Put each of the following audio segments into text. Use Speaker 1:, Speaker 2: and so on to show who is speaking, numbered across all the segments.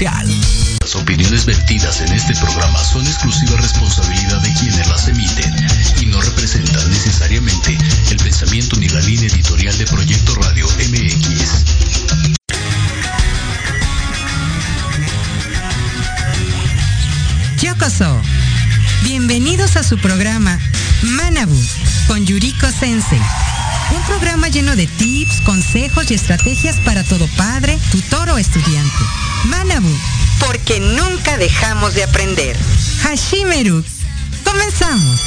Speaker 1: Las opiniones vertidas en este programa son exclusiva responsabilidad de quienes las emiten y no representan necesariamente el pensamiento ni la línea editorial de Proyecto Radio MX.
Speaker 2: Yokoso. Bienvenidos a su programa Manabu con Yuriko Sensei. Un programa lleno de tips, consejos y estrategias para todo padre, tutor o estudiante. Manabu, porque nunca dejamos de aprender. Hashimeru, comenzamos.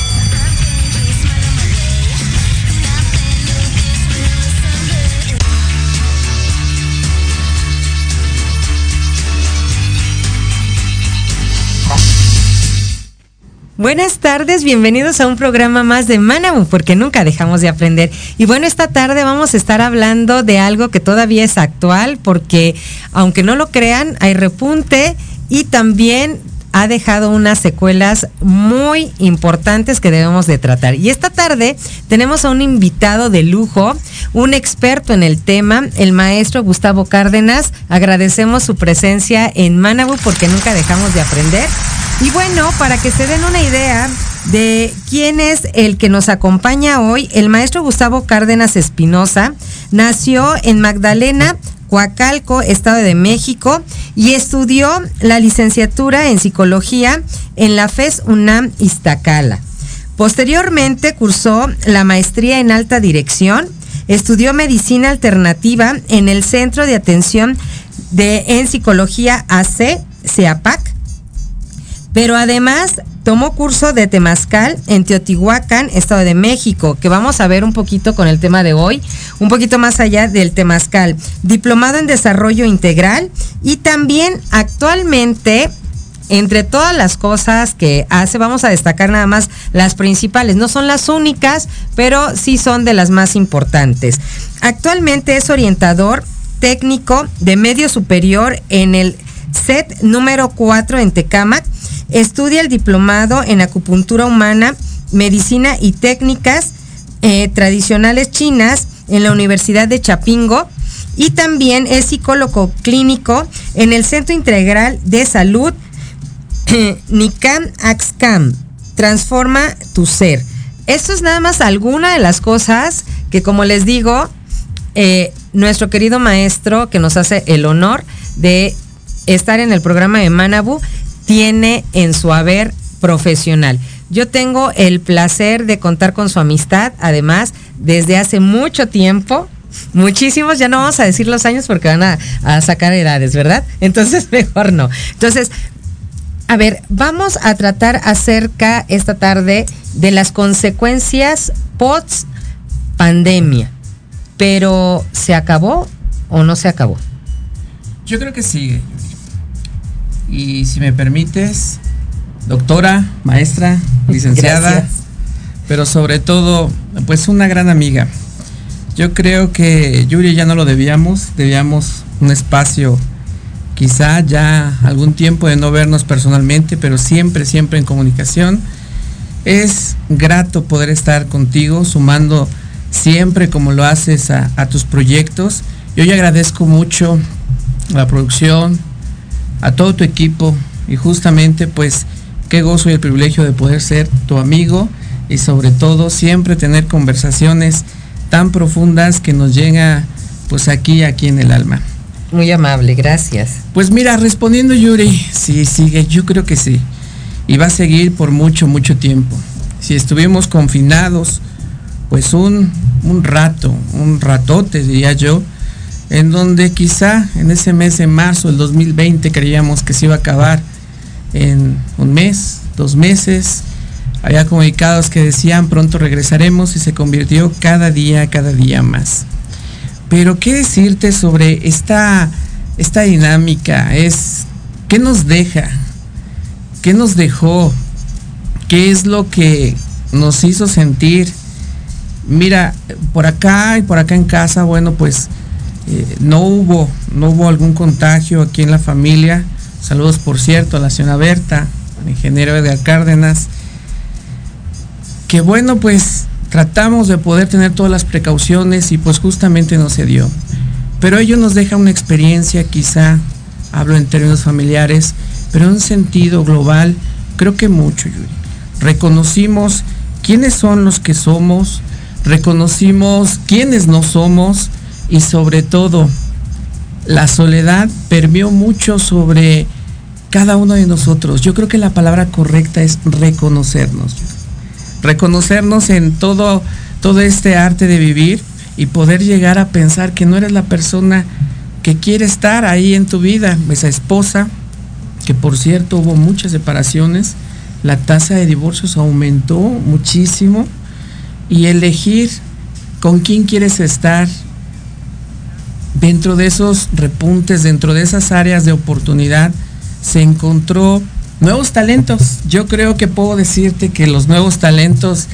Speaker 2: Buenas tardes, bienvenidos a un programa más de Manabu, porque nunca dejamos de aprender. Y bueno, esta tarde vamos a estar hablando de algo que todavía es actual, porque aunque no lo crean, hay repunte y también ha dejado unas secuelas muy importantes que debemos de tratar. Y esta tarde tenemos a un invitado de lujo, un experto en el tema, el maestro Gustavo Cárdenas. Agradecemos su presencia en Manabu porque nunca dejamos de aprender. Y bueno, para que se den una idea de quién es el que nos acompaña hoy, el maestro Gustavo Cárdenas Espinosa nació en Magdalena, Coacalco, Estado de México, y estudió la licenciatura en psicología en la FES UNAM Iztacala. Posteriormente cursó la maestría en alta dirección, estudió medicina alternativa en el Centro de Atención de, en Psicología AC, CEAPAC, pero además tomó curso de temazcal en Teotihuacán, Estado de México, que vamos a ver un poquito con el tema de hoy, un poquito más allá del temazcal. Diplomado en desarrollo integral y también actualmente entre todas las cosas que hace, vamos a destacar nada más las principales. No son las únicas, pero sí son de las más importantes. Actualmente es orientador técnico de medio superior en el set número 4 en Tecámac. Estudia el diplomado en acupuntura humana, medicina y técnicas eh, tradicionales chinas en la Universidad de Chapingo y también es psicólogo clínico en el Centro Integral de Salud Nikam Axcam. Transforma tu ser. Esto es nada más alguna de las cosas que, como les digo, eh, nuestro querido maestro que nos hace el honor de estar en el programa de Manabu tiene en su haber profesional. Yo tengo el placer de contar con su amistad, además, desde hace mucho tiempo. Muchísimos, ya no vamos a decir los años porque van a, sacar edades, ¿verdad? Entonces, mejor no. Entonces, a ver, vamos a tratar acerca esta tarde de las consecuencias post pandemia. Pero, ¿se acabó o no se acabó?
Speaker 3: Yo creo que sigue. Y si me permites, doctora, maestra, licenciada,
Speaker 2: Gracias.
Speaker 3: pero sobre todo, pues una gran amiga. Yo creo que Yuri ya no lo debíamos, debíamos un espacio, quizá ya algún tiempo de no vernos personalmente, pero siempre, siempre en comunicación. Es grato poder estar contigo, sumando siempre como lo haces a, a tus proyectos. Yo ya agradezco mucho la producción, a todo tu equipo y justamente pues qué gozo y el privilegio de poder ser tu amigo y sobre todo siempre tener conversaciones tan profundas que nos llega pues aquí, aquí en el alma.
Speaker 2: Muy amable, gracias.
Speaker 3: Pues mira, respondiendo Yuri, sí, sigue, yo creo que sí. Y va a seguir por mucho, mucho tiempo. Si estuvimos confinados, pues un, un rato, un ratote diría yo, en donde quizá en ese mes de marzo del 2020 creíamos que se iba a acabar en un mes, dos meses. Había comunicados que decían pronto regresaremos y se convirtió cada día, cada día más. Pero qué decirte sobre esta, esta dinámica, es qué nos deja, qué nos dejó, qué es lo que nos hizo sentir. Mira, por acá y por acá en casa, bueno, pues eh, no hubo, no hubo algún contagio aquí en la familia. Saludos, por cierto, a la señora Berta, al ingeniero Edgar Cárdenas. Que bueno, pues tratamos de poder tener todas las precauciones y pues justamente no se dio. Pero ello nos deja una experiencia, quizá, hablo en términos familiares, pero en un sentido global, creo que mucho, Yuri. Reconocimos quiénes son los que somos, reconocimos quiénes no somos y sobre todo la soledad permeó mucho sobre cada uno de nosotros. Yo creo que la palabra correcta es reconocernos. Reconocernos en todo, todo este arte de vivir y poder llegar a pensar que no eres la persona que quiere estar ahí en tu vida, esa esposa, que por cierto hubo muchas separaciones, la tasa de divorcios aumentó muchísimo y elegir con quién quieres estar dentro de esos repuntes, dentro de esas áreas de oportunidad, se encontró nuevos talentos. Yo creo que puedo decirte que los nuevos talentos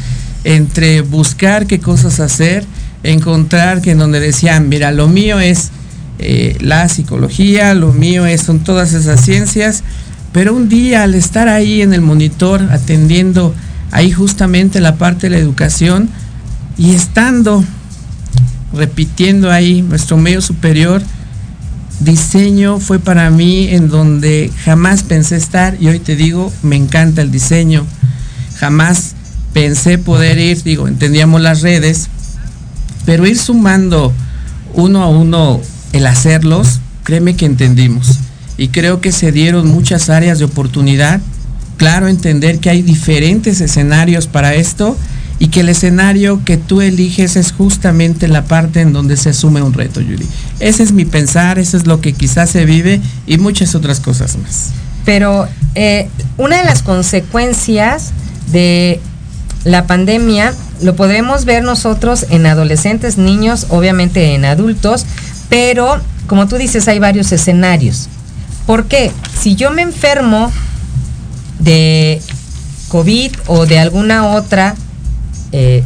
Speaker 3: entre buscar qué cosas hacer, encontrar que en donde decían, mira, lo mío es eh, la psicología, lo mío es, son todas esas ciencias, pero un día al estar ahí en el monitor atendiendo ahí justamente la parte de la educación y estando repitiendo ahí nuestro medio superior, diseño fue para mí en donde jamás pensé estar y hoy te digo, me encanta el diseño. Jamás pensé poder ir, digo, entendíamos las redes, pero ir sumando uno a uno el hacerlos, créeme que entendimos. Y creo que se dieron muchas áreas de oportunidad. Claro, entender que hay diferentes escenarios para esto y que el escenario que tú eliges es justamente la parte en donde se asume un reto, Yuri. Ese es mi pensar, eso es lo que quizás se vive y muchas otras cosas más.
Speaker 2: Pero eh, una de las consecuencias de la pandemia lo podemos ver nosotros en adolescentes, niños, obviamente en adultos, pero como tú dices, hay varios escenarios. ¿Por qué? Si yo me enfermo de COVID o de alguna otra eh,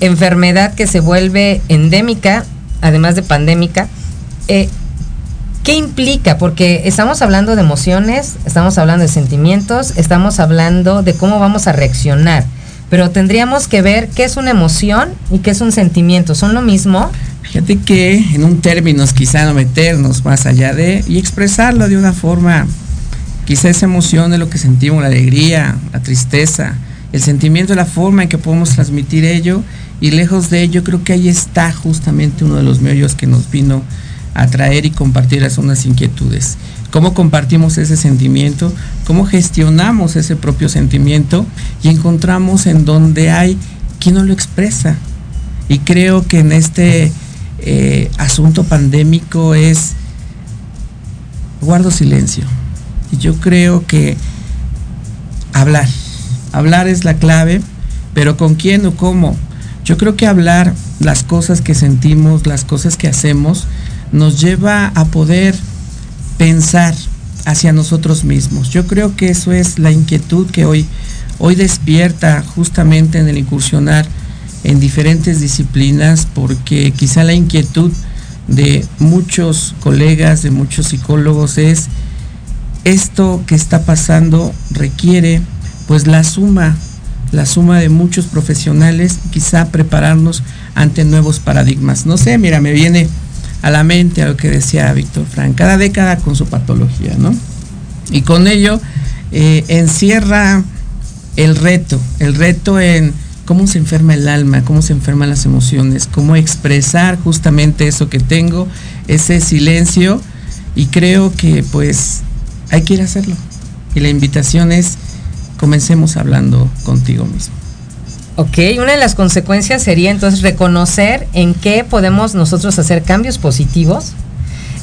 Speaker 2: enfermedad que se vuelve endémica, además de pandémica, eh, ¿qué implica? Porque estamos hablando de emociones, estamos hablando de sentimientos, estamos hablando de cómo vamos a reaccionar, pero tendríamos que ver qué es una emoción y qué es un sentimiento. ¿Son lo mismo?
Speaker 3: Fíjate que en un términos quizá no meternos más allá de y expresarlo de una forma, quizá esa emoción de lo que sentimos, la alegría, la tristeza, el sentimiento, la forma en que podemos transmitir ello Y lejos de ello, creo que ahí está justamente uno de los medios que nos vino a traer y compartir esas unas inquietudes. ¿Cómo compartimos ese sentimiento? ¿Cómo gestionamos ese propio sentimiento? Y encontramos en donde hay quien no lo expresa. Y creo que en este eh, asunto pandémico es guardo silencio. Y yo creo que hablar, hablar es la clave, pero con quién o cómo. Yo creo que hablar las cosas que sentimos, las cosas que hacemos, nos lleva a poder pensar hacia nosotros mismos. Yo creo que eso es la inquietud que hoy, hoy despierta justamente en el incursionar en diferentes disciplinas, porque quizá la inquietud de muchos colegas, de muchos psicólogos es esto que está pasando requiere pues la suma, la suma de muchos profesionales, quizá prepararnos ante nuevos paradigmas. No sé, mira, me viene a la mente a lo que decía Víctor Frank, cada década con su patología, ¿no? Y con ello eh, encierra el reto, el reto en cómo se enferma el alma, cómo se enferman las emociones, cómo expresar justamente eso que tengo, ese silencio, y creo que pues hay que ir a hacerlo. Y la invitación es, comencemos hablando contigo mismo.
Speaker 2: Ok, una de las consecuencias sería entonces reconocer en qué podemos nosotros hacer cambios positivos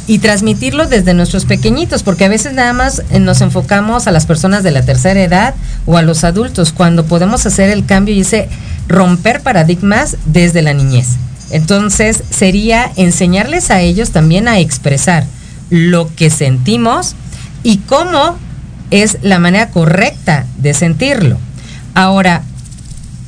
Speaker 2: y transmitirlo desde nuestros pequeñitos, porque a veces nada más eh, nos enfocamos a las personas de la tercera edad o a los adultos, cuando podemos hacer el cambio y ese romper paradigmas desde la niñez. Entonces sería enseñarles a ellos también a expresar lo que sentimos y cómo es la manera correcta de sentirlo. Ahora,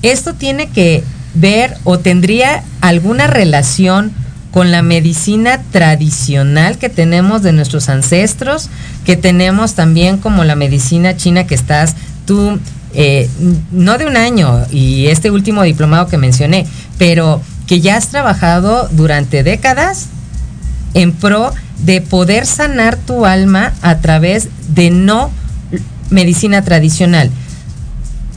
Speaker 2: esto tiene que ver o tendría alguna relación con la medicina tradicional que tenemos de nuestros ancestros, que tenemos también como la medicina china que estás tú, eh, no de un año y este último diplomado que mencioné, pero que ya has trabajado durante décadas en pro de poder sanar tu alma a través de no medicina tradicional,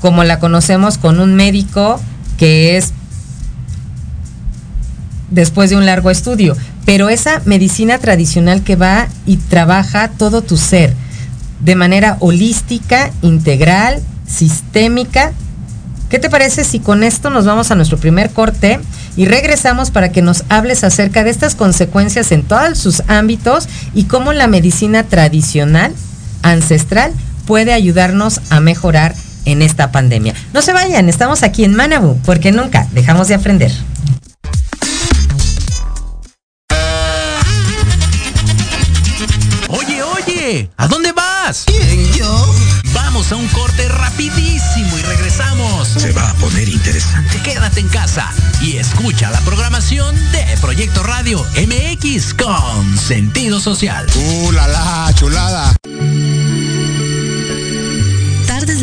Speaker 2: como la conocemos con un médico que es después de un largo estudio, pero esa medicina tradicional que va y trabaja todo tu ser de manera holística, integral, sistémica. ¿Qué te parece si con esto nos vamos a nuestro primer corte y regresamos para que nos hables acerca de estas consecuencias en todos sus ámbitos y cómo la medicina tradicional, ancestral, puede ayudarnos a mejorar en esta pandemia. No se vayan, estamos aquí en Manabu, porque nunca dejamos de aprender.
Speaker 4: Oye, oye, ¿a dónde vas?
Speaker 5: ¿Quién, yo?
Speaker 4: Vamos a un corte rapidísimo y regresamos.
Speaker 6: Se va a poner interesante.
Speaker 4: Quédate en casa y escucha la programación de Proyecto Radio MX con sentido social.
Speaker 6: ¡Uh, la, la chulada!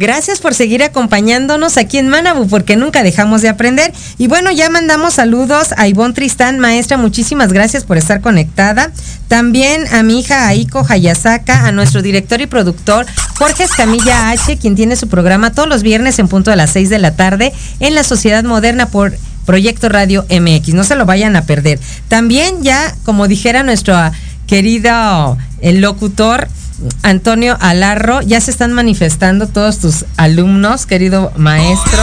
Speaker 2: Gracias por seguir acompañándonos aquí en Manabu, porque nunca dejamos de aprender. Y bueno, ya mandamos saludos a Ivonne Tristán, maestra, muchísimas gracias por estar conectada. También a mi hija Aiko Hayasaka, a nuestro director y productor Jorge Escamilla H, quien tiene su programa todos los viernes en punto a las 6 de la tarde en la Sociedad Moderna por Proyecto Radio MX. No se lo vayan a perder. También ya, como dijera nuestro querido el locutor, Antonio Alarro, ya se están manifestando todos tus alumnos, querido maestro.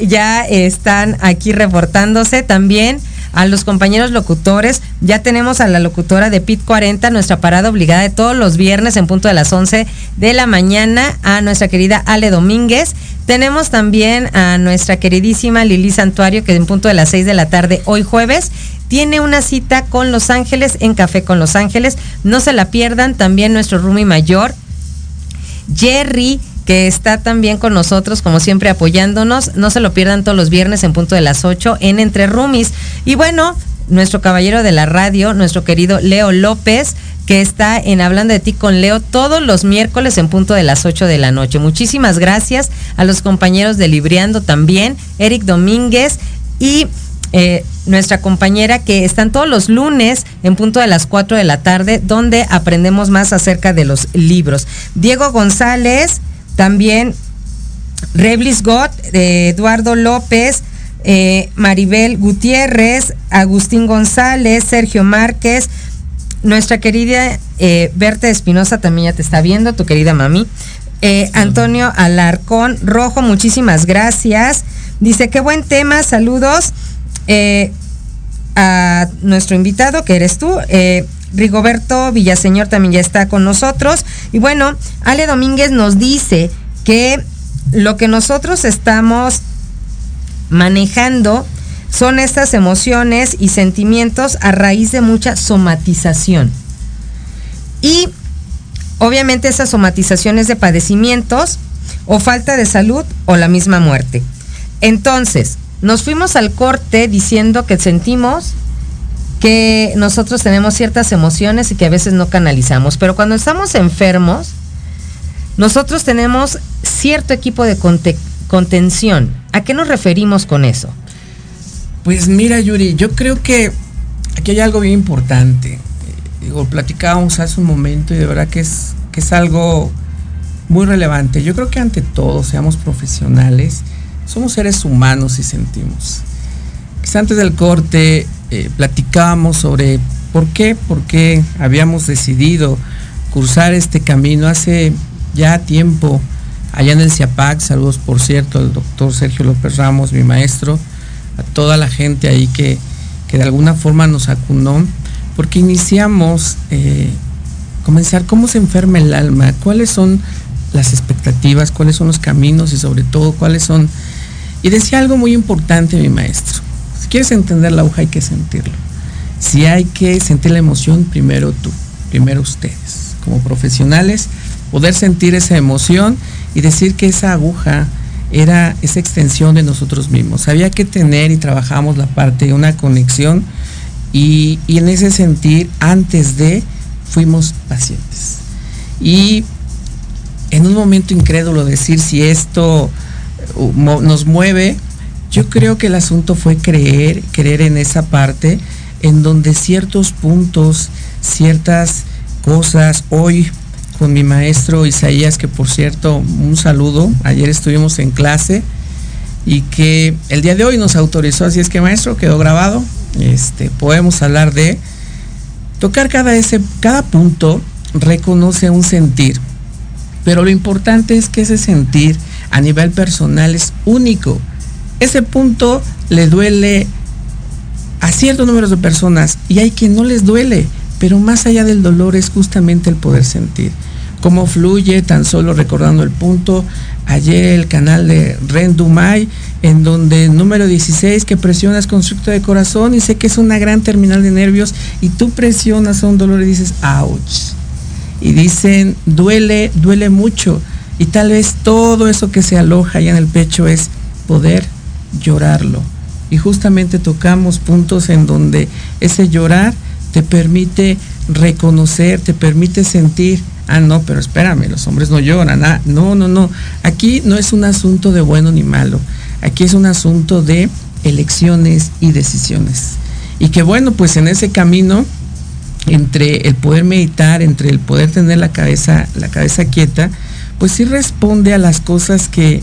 Speaker 2: Ya están aquí reportándose también a los compañeros locutores. Ya tenemos a la locutora de PIT 40, nuestra parada obligada de todos los viernes en punto de las 11 de la mañana, a nuestra querida Ale Domínguez. Tenemos también a nuestra queridísima Lili Santuario, que en punto de las 6 de la tarde, hoy jueves, tiene una cita con Los Ángeles en Café con Los Ángeles. No se la pierdan. También nuestro Rumi Mayor, Jerry, que está también con nosotros, como siempre, apoyándonos. No se lo pierdan todos los viernes en punto de las 8 en Entre Rumis. Y bueno, nuestro caballero de la radio, nuestro querido Leo López, que está en Hablando de ti con Leo todos los miércoles en punto de las 8 de la noche. Muchísimas gracias a los compañeros de Libriando también, Eric Domínguez y eh, nuestra compañera que están todos los lunes en punto de las 4 de la tarde, donde aprendemos más acerca de los libros. Diego González, también Reblis Gott, Eduardo López, eh, Maribel Gutiérrez, Agustín González, Sergio Márquez, nuestra querida eh, Berta Espinosa también ya te está viendo, tu querida mami. Antonio Alarcón Rojo, muchísimas gracias. Dice, qué buen tema, saludos. Eh, a nuestro invitado, que eres tú. Rigoberto Villaseñor también ya está con nosotros. Y bueno, Ale Domínguez nos dice que lo que nosotros estamos manejando son estas emociones y sentimientos a raíz de mucha somatización. Y obviamente esas somatizaciones de padecimientos o falta de salud o la misma muerte. Entonces, nos fuimos al corte diciendo que sentimos que nosotros tenemos ciertas emociones y que a veces no canalizamos, pero cuando estamos enfermos, nosotros tenemos cierto equipo de contención. ¿A qué nos referimos con eso?
Speaker 3: Pues mira, Yuri, yo creo que aquí hay algo bien importante. Digo, platicábamos hace un momento y de verdad que es, que es algo muy relevante. Yo creo que ante todo, seamos profesionales, somos seres humanos y sentimos. Quizá antes del corte eh, platicábamos sobre por qué, por qué habíamos decidido cursar este camino hace ya tiempo allá en el CIAPAC. Saludos, por cierto, al doctor Sergio López Ramos, mi maestro, a toda la gente ahí que, de alguna forma nos acunó, porque iniciamos eh, comenzar cómo se enferma el alma, cuáles son las expectativas, cuáles son los caminos y sobre todo cuáles son y decía algo muy importante mi maestro. Si quieres entender la aguja hay que sentirlo. Si hay que sentir la emoción, primero tú, primero ustedes, como profesionales, poder sentir esa emoción y decir que esa aguja era esa extensión de nosotros mismos. Había que tener y trabajamos la parte de una conexión y, y en ese sentir, antes de, fuimos pacientes. Y en un momento incrédulo decir si esto nos mueve, yo creo que el asunto fue creer, creer en esa parte en donde ciertos puntos, ciertas cosas, hoy con mi maestro Isaías, que por cierto, un saludo, ayer estuvimos en clase y que el día de hoy nos autorizó, así es que maestro, quedó grabado, este, podemos hablar de tocar cada, ese, cada punto, reconoce un sentir, pero lo importante es que ese sentir a nivel personal es único. Ese punto le duele a ciertos números de personas y hay quien no les duele, pero más allá del dolor es justamente el poder sentir. cómo fluye, tan solo recordando el punto. Ayer el canal de Rendumay, en donde número 16 que presionas constructo de corazón y sé que es una gran terminal de nervios y tú presionas a un dolor y dices, ouch. Y dicen, duele, duele mucho. Y tal vez todo eso que se aloja allá en el pecho es poder llorarlo. Y justamente tocamos puntos en donde ese llorar te permite reconocer, te permite sentir, ah, no, pero espérame, los hombres no lloran, ah, no, no, no. Aquí no es un asunto de bueno ni malo, aquí es un asunto de elecciones y decisiones. Y que bueno, pues en ese camino, entre el poder meditar, entre el poder tener la cabeza, la cabeza quieta, pues sí responde a las cosas que,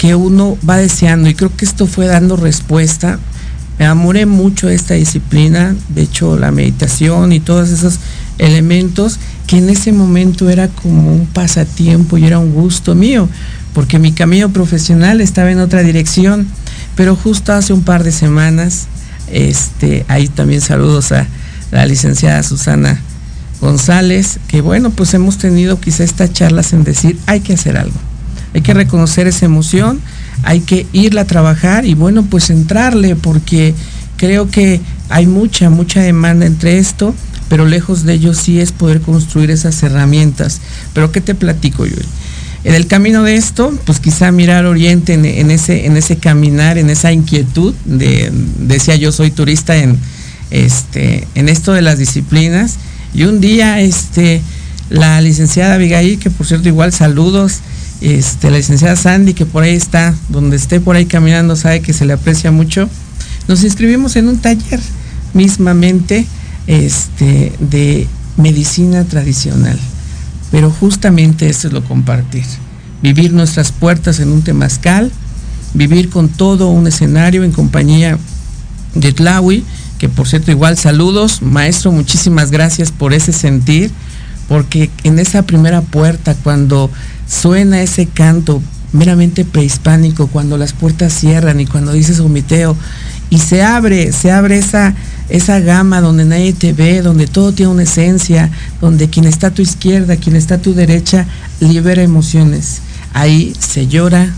Speaker 3: que uno va deseando. Y creo que esto fue dando respuesta. Me amoré mucho esta disciplina, de hecho la meditación y todos esos elementos que en ese momento era como un pasatiempo y era un gusto mío, porque mi camino profesional estaba en otra dirección, pero justo hace un par de semanas, este, ahí también saludos a la licenciada Susana González, que bueno, pues hemos tenido quizá estas charlas en decir, hay que hacer algo, hay que reconocer esa emoción, hay que irla a trabajar y bueno, pues entrarle, porque creo que hay mucha, mucha demanda entre esto, pero lejos de ello sí es poder construir esas herramientas. Pero ¿qué te platico, yo En el camino de esto, pues quizá mirar Oriente en, ese, en ese caminar, en esa inquietud de, decía yo soy turista en, este, en esto de las disciplinas, y un día, este, la licenciada Abigail, que por cierto igual saludos, este, la licenciada Sandy, que por ahí está, donde esté por ahí caminando, sabe que se le aprecia mucho, nos inscribimos en un taller mismamente este, de medicina tradicional. Pero justamente eso es lo compartir. Vivir nuestras puertas en un temazcal, vivir con todo un escenario en compañía de Tlawi, que por cierto igual saludos, maestro, muchísimas gracias por ese sentir, porque en esa primera puerta cuando suena ese canto meramente prehispánico, cuando las puertas cierran y cuando dices omiteo y se abre, se abre esa, esa gama donde nadie te ve, donde todo tiene una esencia, donde quien está a tu izquierda, quien está a tu derecha, libera emociones. Ahí se llora,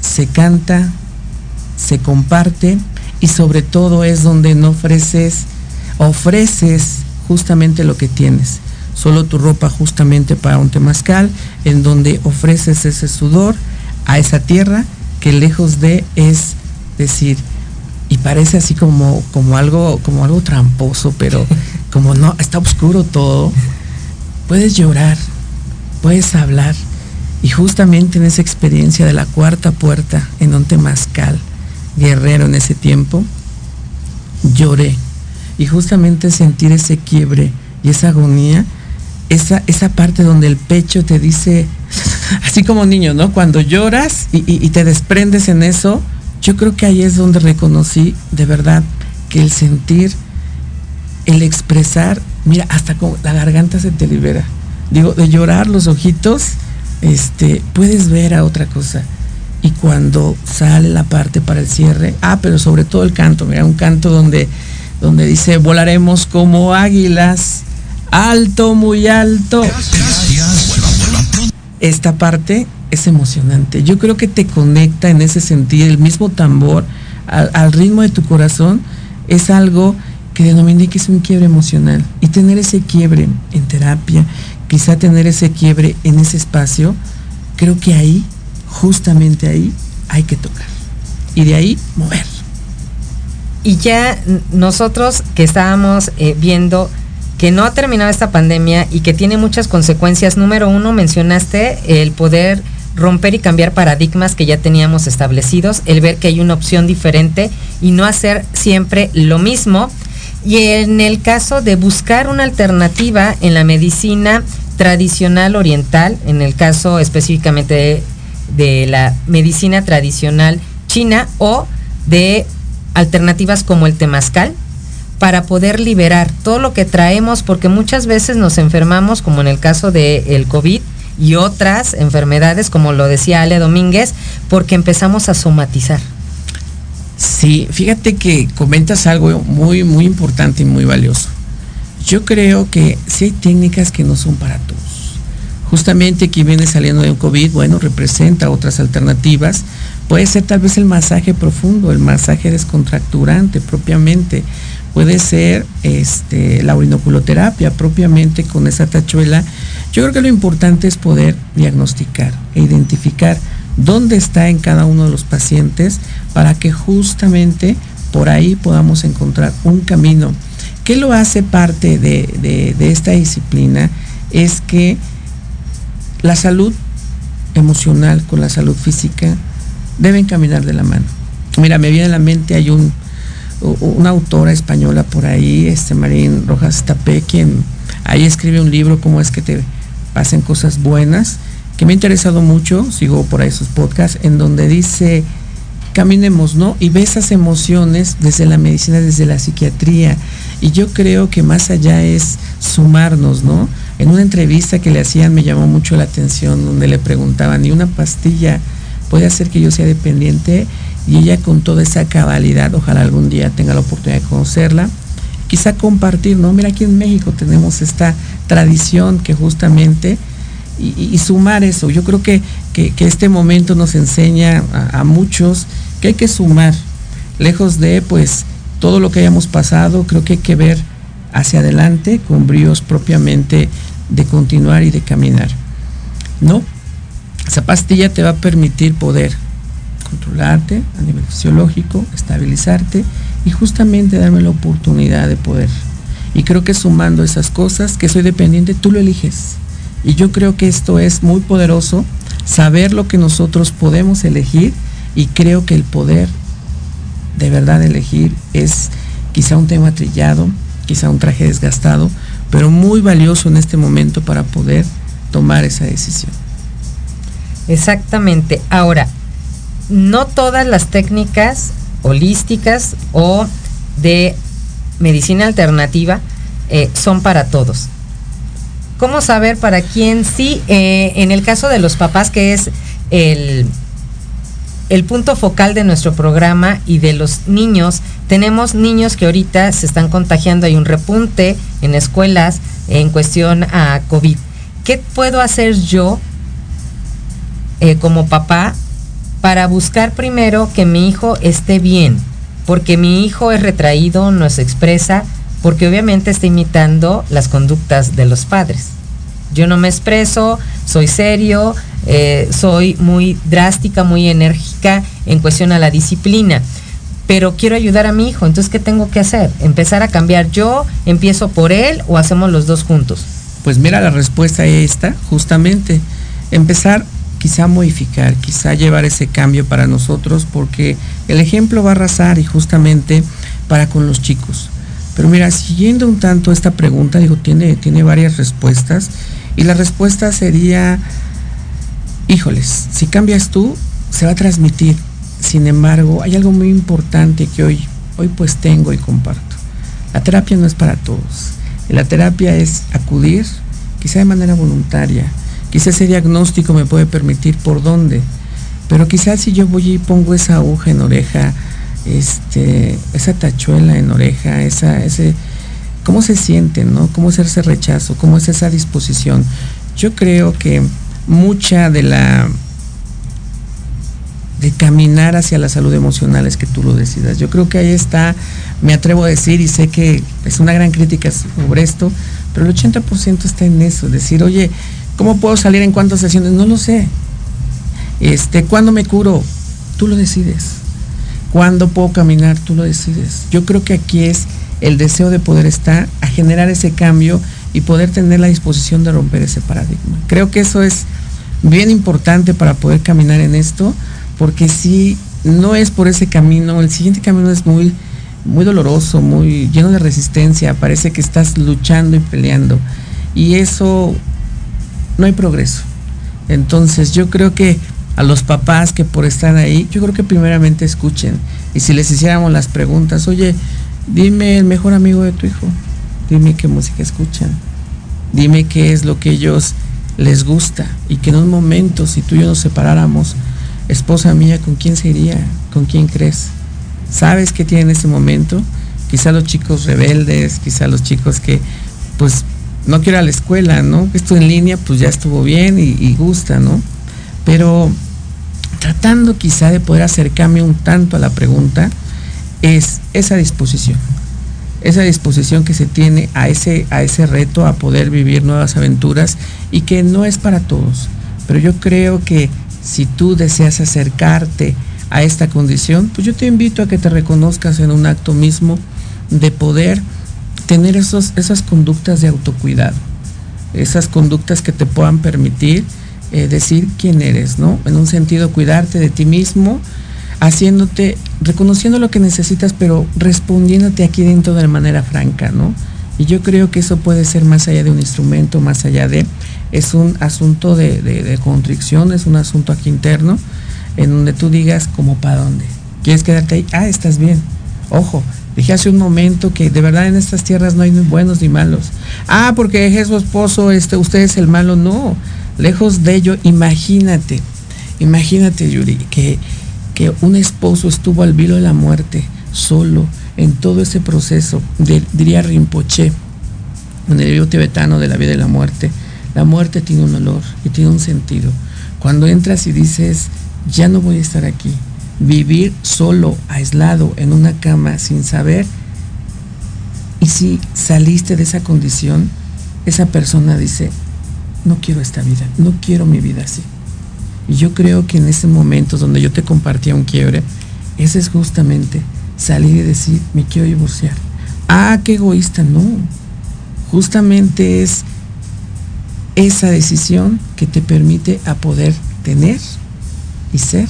Speaker 3: se canta, se comparte y sobre todo es donde no ofreces, ofreces justamente lo que tienes. Solo tu ropa justamente para un temazcal, en donde ofreces ese sudor a esa tierra que lejos de es decir, y parece así como, como algo, como algo tramposo, pero como no, está oscuro todo, puedes llorar, puedes hablar. Y justamente en esa experiencia de la cuarta puerta en un temazcal, guerrero en ese tiempo, lloré. Y justamente sentir ese quiebre y esa agonía, esa, esa parte donde el pecho te dice, así como niño, ¿no? Cuando lloras y, te desprendes en eso, yo creo que ahí es donde reconocí de verdad que el sentir, el expresar, mira, hasta con la garganta se te libera. Digo, de llorar los ojitos, este, puedes ver a otra cosa y cuando sale la parte para el cierre, ah, pero sobre todo el canto, mira, un canto donde, donde dice, volaremos como águilas, alto, muy alto. Esta parte es emocionante. Yo creo que te conecta en ese sentido, el mismo tambor al, ritmo de tu corazón es algo que denominé que es un quiebre emocional. Y tener ese quiebre en terapia, quizá tener ese quiebre en ese espacio, creo que ahí justamente ahí hay que tocar. Y de ahí mover.
Speaker 2: Y ya nosotros que estábamos eh, viendo que no ha terminado esta pandemia y que tiene muchas consecuencias, número uno, mencionaste el poder romper y cambiar paradigmas que ya teníamos establecidos, el ver que hay una opción diferente y no hacer siempre lo mismo. Y en el caso de buscar una alternativa en la medicina tradicional oriental, en el caso específicamente de la medicina tradicional china o de alternativas como el temazcal para poder liberar todo lo que traemos porque muchas veces nos enfermamos como en el caso del el COVID y otras enfermedades como lo decía Ale Domínguez porque empezamos a somatizar.
Speaker 3: Sí, fíjate que comentas algo muy muy importante y muy valioso. Yo creo que sí hay técnicas que no son para todos justamente quien viene saliendo de un COVID, bueno, representa otras alternativas. Puede ser tal vez el masaje profundo, el masaje descontracturante propiamente. Puede ser este, la orinoculoterapia propiamente con esa tachuela. Yo creo que lo importante es poder diagnosticar e identificar dónde está en cada uno de los pacientes para que justamente por ahí podamos encontrar un camino. ¿Qué lo hace parte de, de esta disciplina? Es que la salud emocional con la salud física deben caminar de la mano. Mira, me viene a la mente, hay un, una autora española por ahí, este Marín Rojas Tapé, quien ahí escribe un libro, cómo es que te pasen cosas buenas, que me ha interesado mucho, sigo por ahí sus podcasts, en donde dice, caminemos, ¿no? Y ve esas emociones desde la medicina, desde la psiquiatría. Y yo creo que más allá es sumarnos, ¿no? En una entrevista que le hacían me llamó mucho la atención, donde le preguntaban, ¿y una pastilla puede hacer que yo sea dependiente? Y ella con toda esa cabalidad, ojalá algún día tenga la oportunidad de conocerla, quizá compartir, ¿no? Mira, aquí en México tenemos esta tradición que justamente, y, sumar eso, yo creo que, que, este momento nos enseña a, a muchos que hay que sumar, lejos de pues todo lo que hayamos pasado, creo que hay que ver hacia adelante con bríos propiamente de continuar y de caminar. No, esa pastilla te va a permitir poder controlarte a nivel fisiológico, estabilizarte y justamente darme la oportunidad de poder. Y creo que sumando esas cosas, que soy dependiente, tú lo eliges. Y yo creo que esto es muy poderoso, saber lo que nosotros podemos elegir y creo que el poder de verdad elegir es quizá un tema trillado, quizá un traje desgastado, pero muy valioso en este momento para poder tomar esa decisión.
Speaker 2: Exactamente. Ahora, no todas las técnicas holísticas o de medicina alternativa eh, son para todos. ¿Cómo saber para quién sí? Eh, en el caso de los papás, que es el el punto focal de nuestro programa y de los niños. Tenemos niños que ahorita se están contagiando, hay un repunte en escuelas en cuestión a COVID. ¿Qué puedo hacer yo eh, como papá para buscar primero que mi hijo esté bien? Porque mi hijo es retraído, no se expresa, porque obviamente está imitando las conductas de los padres. Yo no me expreso, soy serio, eh, soy muy drástica, muy enérgica en cuestión a la disciplina. Pero quiero ayudar a mi hijo, entonces ¿qué tengo que hacer? ¿Empezar a cambiar yo? ¿Empiezo por él o hacemos los dos juntos?
Speaker 3: Pues mira, la respuesta es esta, justamente. Empezar quizá modificar, quizá llevar ese cambio para nosotros, porque el ejemplo va a arrasar y justamente para con los chicos. Pero mira, siguiendo un tanto esta pregunta, digo, tiene, tiene varias respuestas, y la respuesta sería híjoles, si cambias tú, se va a transmitir. Sin embargo, hay algo muy importante que hoy, hoy pues tengo y comparto. La terapia no es para todos. La terapia es acudir, quizá de manera voluntaria. Quizá ese diagnóstico me puede permitir por dónde. Pero quizás si yo voy y pongo esa aguja en oreja, este, esa tachuela en oreja, esa, ese, ¿cómo se siente, no? ¿Cómo es ese rechazo? ¿Cómo es esa disposición? Yo creo que mucha de la de caminar hacia la salud emocional es que tú lo decidas. Yo creo que ahí está, me atrevo a decir, y sé que es una gran crítica sobre esto, pero el 80% está en eso, decir, oye, ¿cómo puedo salir en cuántas sesiones? No lo sé. Este, ¿cuándo me curo? Tú lo decides. ¿Cuándo puedo caminar? Tú lo decides. Yo creo que aquí es el deseo de poder estar, a generar ese cambio y poder tener la disposición de romper ese paradigma. Creo que eso es bien importante para poder caminar en esto, porque si no es por ese camino, el siguiente camino es muy, muy doloroso, muy lleno de resistencia, parece que estás luchando y peleando, y eso no hay progreso. Entonces yo creo que a los papás que por estar ahí, yo creo que primeramente escuchen, y si les hiciéramos las preguntas, oye, dime el mejor amigo de tu hijo, Dime qué música escuchan. Dime qué es lo que ellos les gusta. Y que en un momento, si tú y yo nos separáramos, esposa mía, ¿con quién se iría? ¿Con quién crees? ¿Sabes qué tiene en ese momento? Quizá los chicos rebeldes, quizá los chicos que pues no quiero a la escuela, ¿no? Esto en línea pues ya estuvo bien y, y gusta, ¿no? Pero tratando quizá de poder acercarme un tanto a la pregunta, es esa disposición, esa disposición que se tiene a ese, a ese reto, a poder vivir nuevas aventuras y que no es para todos. Pero yo creo que si tú deseas acercarte a esta condición, pues yo te invito a que te reconozcas en un acto mismo de poder tener esos, esas conductas de autocuidado, esas conductas que te puedan permitir eh, decir quién eres, ¿no? En un sentido, cuidarte de ti mismo, haciéndote, reconociendo lo que necesitas, pero respondiéndote aquí dentro de manera franca, ¿no? Y yo creo que eso puede ser más allá de un instrumento, más allá de, es un asunto de, de, de es un asunto aquí interno, en donde tú digas como para dónde. ¿Quieres quedarte ahí? Ah, estás bien. Ojo, dije hace un momento que de verdad en estas tierras no hay ni buenos ni malos. Ah, porque es su esposo, este, usted es el malo. No, lejos de ello, imagínate, imagínate, Yuri, que, que un esposo estuvo al vilo de la muerte, solo, en todo ese proceso, de, diría Rinpoche, en el libro tibetano de la vida y la muerte. La muerte tiene un olor y tiene un sentido. Cuando entras y dices, ya no voy a estar aquí, vivir solo, aislado, en una cama, sin saber, y si saliste de esa condición, esa persona dice, no quiero esta vida, no quiero mi vida así. Y yo creo que en ese momento donde yo te compartía un quiebre, ese es justamente salir y decir, me quiero divorciar. Ah, qué egoísta, no. Justamente es esa decisión que te permite a poder tener y ser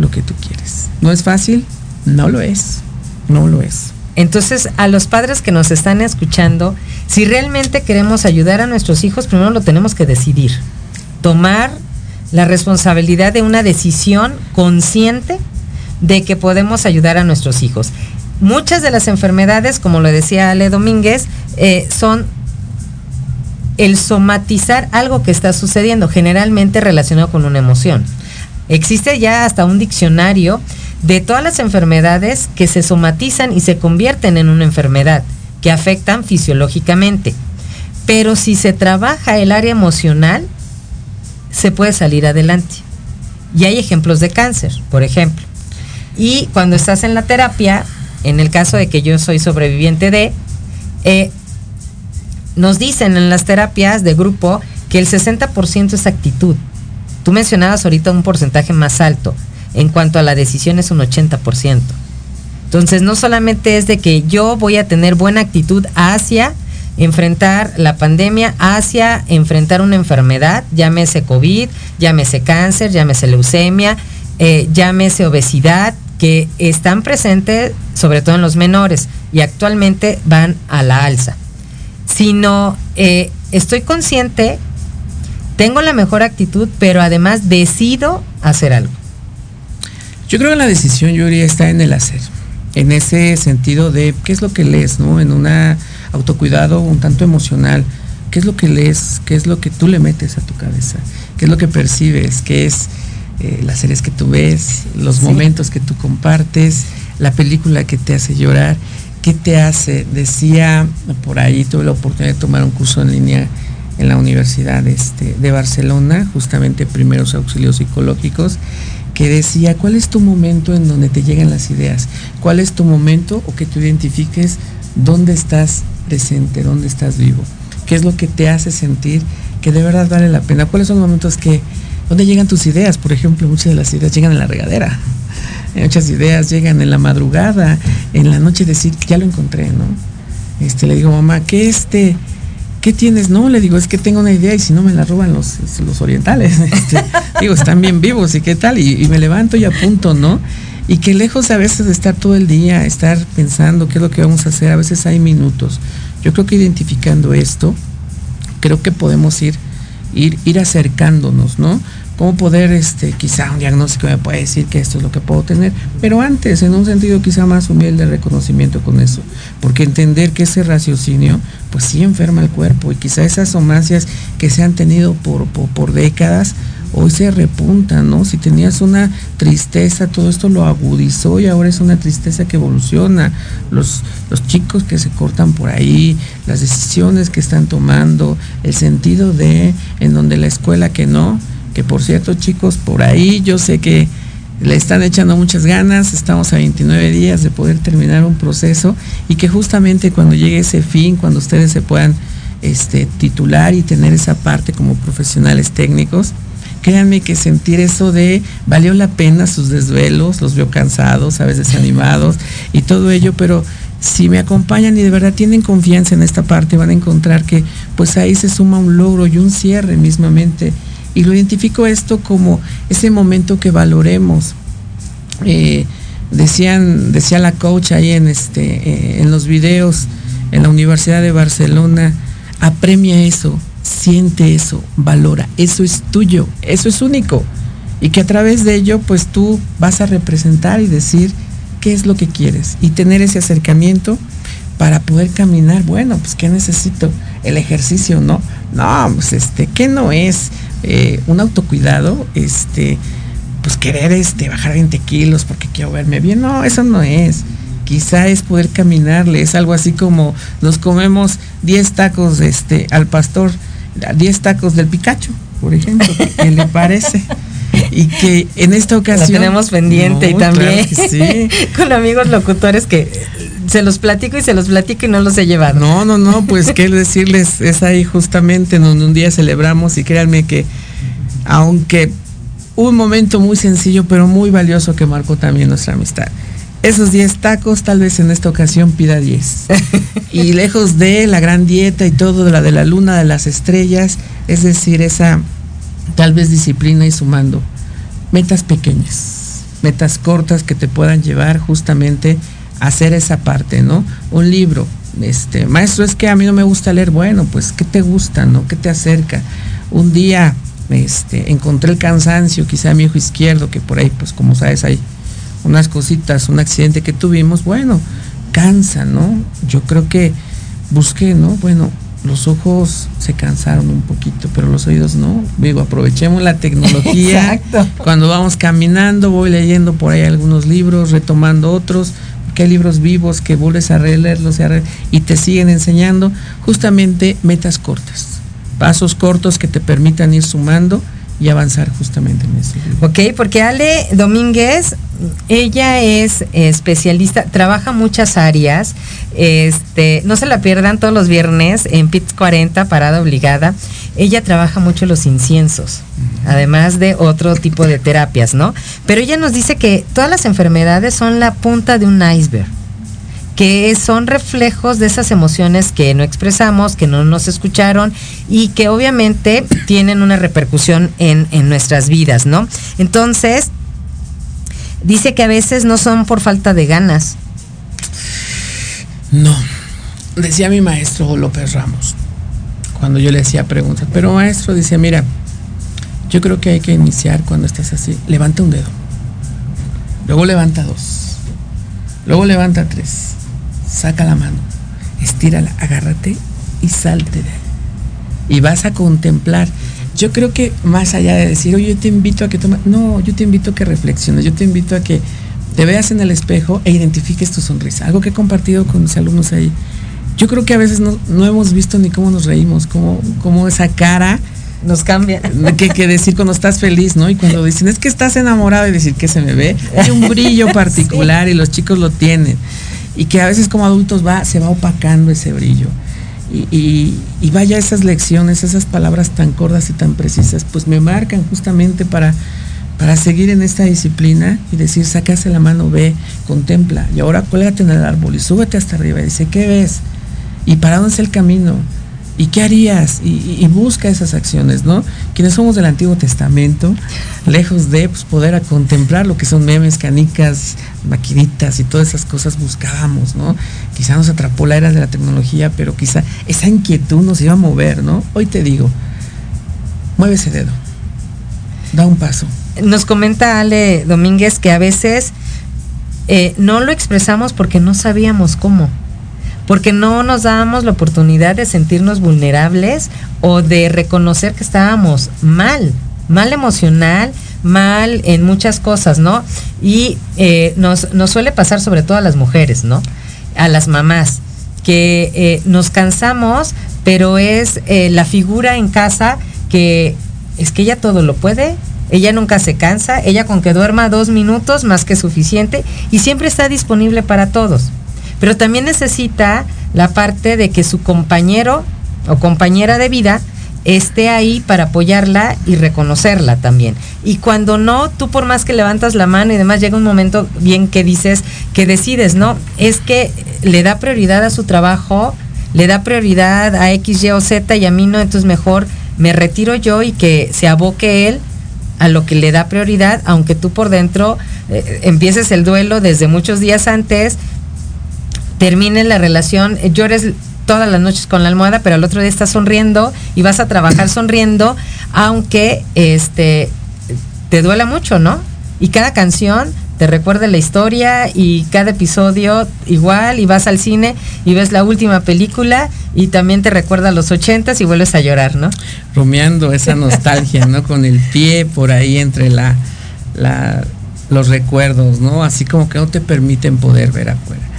Speaker 3: lo que tú quieres. ¿No es fácil? No lo es. No lo es.
Speaker 2: Entonces, a los padres que nos están escuchando, si realmente queremos ayudar a nuestros hijos, primero lo tenemos que decidir. Tomar la responsabilidad de una decisión consciente de que podemos ayudar a nuestros hijos. Muchas de las enfermedades, como lo decía Ale Domínguez, eh, son el somatizar algo que está sucediendo, generalmente relacionado con una emoción. Existe ya hasta un diccionario de todas las enfermedades que se somatizan y se convierten en una enfermedad, que afectan fisiológicamente. Pero si se trabaja el área emocional, se puede salir adelante. Y hay ejemplos de cáncer, por ejemplo. Y cuando estás en la terapia, en el caso de que yo soy sobreviviente de, eh, nos dicen en las terapias de grupo que el 60% es actitud. Tú mencionabas ahorita un porcentaje más alto. En cuanto a la decisión es un 80%. Entonces no solamente es de que yo voy a tener buena actitud hacia enfrentar la pandemia, hacia enfrentar una enfermedad, llámese COVID, llámese cáncer, llámese leucemia, eh, llámese obesidad, que están presentes sobre todo en los menores y actualmente van a la alza. Sino eh, estoy consciente, tengo la mejor actitud, pero además decido hacer algo.
Speaker 3: Yo creo que la decisión, Yuri, está en el hacer. En ese sentido de qué es lo que lees, ¿no? En un autocuidado un tanto emocional. ¿Qué es lo que lees? ¿Qué es lo que tú le metes a tu cabeza? ¿Qué es lo que percibes? ¿Qué es eh, las series que tú ves? Los sí. momentos que tú compartes? ¿La película que te hace llorar? ¿Qué te hace? Decía por ahí, tuve la oportunidad de tomar un curso en línea en la Universidad este, de Barcelona, justamente primeros auxilios psicológicos, que decía, ¿cuál es tu momento en donde te llegan las ideas? ¿Cuál es tu momento o que tú identifiques dónde estás presente, dónde estás vivo? ¿Qué es lo que te hace sentir que de verdad vale la pena? ¿Cuáles son los momentos que, dónde llegan tus ideas? Por ejemplo, muchas de las ideas llegan en la regadera. Muchas ideas llegan en la madrugada, en la noche decir, ya lo encontré, ¿no? Este, le digo, mamá, ¿qué este? ¿Qué tienes? No, le digo, es que tengo una idea y si no me la roban los, los orientales. Este, digo, están bien vivos y qué tal. Y, me levanto y apunto, ¿no? Y que lejos a veces de estar todo el día, estar pensando qué es lo que vamos a hacer, a veces hay minutos. Yo creo que identificando esto, creo que podemos ir, ir, ir acercándonos, ¿no? Cómo poder, este, quizá un diagnóstico me puede decir que esto es lo que puedo tener, pero antes, en un sentido quizá más humilde, reconocimiento con eso, porque entender que ese raciocinio, pues sí enferma el cuerpo y quizá esas somancias que se han tenido por, por, décadas, hoy se repunta, ¿no? Si tenías una tristeza, todo esto lo agudizó y ahora es una tristeza que evoluciona. Los, los chicos que se cortan por ahí, las decisiones que están tomando, el sentido de en donde la escuela que no, que por cierto chicos, por ahí yo sé que le están echando muchas ganas, estamos a 29 días de poder terminar un proceso y que justamente cuando llegue ese fin, cuando ustedes se puedan este, titular y tener esa parte como profesionales técnicos, créanme que sentir eso de valió la pena sus desvelos, los veo cansados, a veces desanimados y todo ello, pero si me acompañan y de verdad tienen confianza en esta parte, van a encontrar que pues ahí se suma un logro y un cierre mismamente y lo identifico esto como ese momento que valoremos. Eh, decían, decía la coach ahí en, este, eh, en los videos en la Universidad de Barcelona, apremia eso, siente eso, valora, eso es tuyo, eso es único. Y que a través de ello, pues tú vas a representar y decir qué es lo que quieres y tener ese acercamiento para poder caminar. Bueno, pues ¿qué necesito? El ejercicio, ¿no? No, pues este, ¿qué no es? Eh, un autocuidado, este, pues querer este, bajar 20 kilos porque quiero verme bien. No, eso no es. Quizá es poder caminarle, es algo así como nos comemos 10 tacos este, al pastor, 10 tacos del Picacho, por ejemplo, ¿qué le parece? y que en esta ocasión
Speaker 2: Lo tenemos pendiente y también con amigos locutores que se los platico y se los platico y no los he llevado.
Speaker 3: No, no, no, pues qué decirles, es ahí justamente donde un día celebramos y créanme que aunque un momento muy sencillo pero muy valioso que marcó también nuestra amistad. Esos 10 tacos tal vez en esta ocasión pida 10. y lejos de la gran dieta y todo de la de la luna de las estrellas, es decir, esa tal vez disciplina y sumando metas pequeñas, metas cortas que te puedan llevar justamente hacer esa parte, ¿no? Un libro, este, maestro, es que a mí no me gusta leer, bueno, pues, ¿qué te gusta, no? ¿Qué te acerca? Un día, este, encontré el cansancio, quizá a mi hijo izquierdo, que por ahí, pues, como sabes, hay unas cositas, un accidente que tuvimos, bueno, cansa, ¿no? Yo creo que busqué, ¿no? Bueno, los ojos se cansaron un poquito, pero los oídos no. Digo, aprovechemos la tecnología. Exacto. Cuando vamos caminando, voy leyendo por ahí algunos libros, retomando otros que hay libros vivos que vuelves a releerlos y te siguen enseñando justamente metas cortas, pasos cortos que te permitan ir sumando y avanzar justamente en eso.
Speaker 2: Ok, porque Ale Domínguez, ella es especialista, trabaja muchas áreas, este, no se la pierdan todos los viernes en PITS 40, parada obligada. Ella trabaja mucho los inciensos, además de otro tipo de terapias, ¿no? Pero ella nos dice que todas las enfermedades son la punta de un iceberg que son reflejos de esas emociones que no expresamos, que no nos escucharon y que obviamente tienen una repercusión en, nuestras vidas, ¿no? Entonces, dice que a veces no son por falta de ganas.
Speaker 3: No, decía mi maestro López Ramos, cuando yo le hacía preguntas, pero maestro decía, mira, yo creo que hay que iniciar cuando estás así, levanta un dedo, luego levanta dos, luego levanta tres, saca la mano, estírala, agárrate y salte de ahí. Y vas a contemplar. Yo creo que más allá de decir, oye, yo te invito a que tomes, no, yo te invito a que reflexiones, yo te invito a que te veas en el espejo e identifiques tu sonrisa. Algo que he compartido con mis alumnos ahí. Yo creo que a veces no, hemos visto ni cómo nos reímos, cómo, cómo esa cara
Speaker 2: nos cambia.
Speaker 3: Que, que, decir cuando estás feliz, ¿no? Y cuando dicen, es que estás enamorado y decir que se me ve, hay un brillo particular y los chicos lo tienen y que a veces como adultos va, se va opacando ese brillo. Y, vaya esas lecciones, esas palabras tan cortas y tan precisas, pues me marcan justamente para, para seguir en esta disciplina y decir, sacase la mano, ve, contempla, y ahora cuélgate en el árbol y súbete hasta arriba y dice, ¿qué ves? ¿Y para dónde es el camino? ¿Y qué harías? Y, busca esas acciones, ¿no? Quienes somos del Antiguo Testamento, lejos de pues, poder a contemplar lo que son memes, canicas, maquinitas y todas esas cosas buscábamos, ¿no? Quizá nos atrapó la era de la tecnología, pero quizá esa inquietud nos iba a mover, ¿no? Hoy te digo, mueve ese dedo, da un paso.
Speaker 2: Nos comenta Ale Domínguez que a veces eh, no lo expresamos porque no sabíamos cómo porque no nos dábamos la oportunidad de sentirnos vulnerables o de reconocer que estábamos mal, mal emocional, mal en muchas cosas, ¿no? Y eh, nos, nos suele pasar sobre todo a las mujeres, ¿no? A las mamás, que eh, nos cansamos, pero es eh, la figura en casa que es que ella todo lo puede, ella nunca se cansa, ella con que duerma dos minutos más que suficiente y siempre está disponible para todos. Pero también necesita la parte de que su compañero o compañera de vida esté ahí para apoyarla y reconocerla también. Y cuando no, tú por más que levantas la mano y demás, llega un momento bien que dices, que decides, ¿no? Es que le da prioridad a su trabajo, le da prioridad a X, Y o Z y a mí no, entonces mejor me retiro yo y que se aboque él a lo que le da prioridad, aunque tú por dentro eh, empieces el duelo desde muchos días antes, termine la relación, eh, llores todas las noches con la almohada, pero al otro día estás sonriendo y vas a trabajar sonriendo, aunque este te duela mucho, ¿no? Y cada canción te recuerda la historia y cada episodio igual y vas al cine y ves la última película y también te recuerda a los ochentas y vuelves a llorar, ¿no?
Speaker 3: Rumiando esa nostalgia, ¿no? Con el pie por ahí entre la, la, los recuerdos, ¿no? Así como que no te permiten poder ver afuera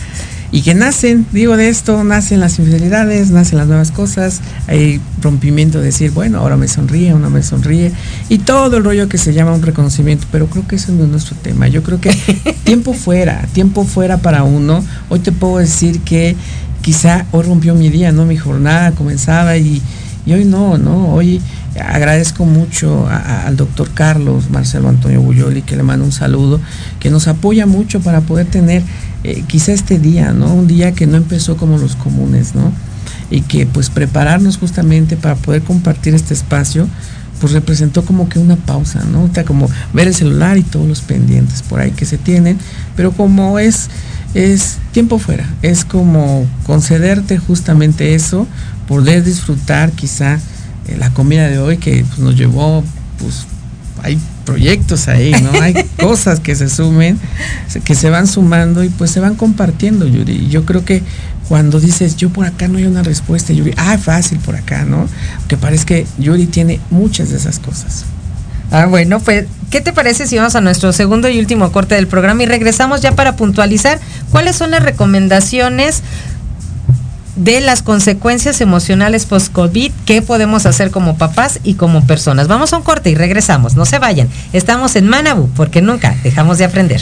Speaker 3: y que nacen, digo de esto, nacen las infidelidades, nacen las nuevas cosas, hay rompimiento de decir, bueno, ahora me sonríe, ahora me sonríe, y todo el rollo que se llama un reconocimiento, pero creo que eso no es nuestro tema, yo creo que tiempo fuera, tiempo fuera para uno, hoy te puedo decir que quizá hoy rompió mi día, ¿no? Mi jornada comenzaba y, y hoy no, ¿no? Hoy agradezco mucho al doctor Carlos Marcelo Antonio Bulloli, que le mando un saludo, que nos apoya mucho para poder tener eh, quizá este día, ¿no? Un día que no empezó como los comunes, ¿no? Y que pues prepararnos justamente para poder compartir este espacio, pues representó como que una pausa, ¿no? O sea, como ver el celular y todos los pendientes por ahí que se tienen, pero como es, es tiempo fuera, es como concederte justamente eso, poder disfrutar quizá eh, la comida de hoy que pues, nos llevó pues hay proyectos ahí, ¿no? Hay cosas que se sumen, que se van sumando y pues se van compartiendo, Yuri. Y yo creo que cuando dices, yo por acá no hay una respuesta, Yuri, ah, fácil por acá, ¿no? Que parece que Yuri tiene muchas de esas cosas.
Speaker 2: Ah, bueno, pues, ¿qué te parece si vamos a nuestro segundo y último corte del programa y regresamos ya para puntualizar cuáles son las recomendaciones de las consecuencias emocionales post-COVID, qué podemos hacer como papás y como personas. Vamos a un corte y regresamos, no se vayan. Estamos en Manabu porque nunca dejamos de aprender.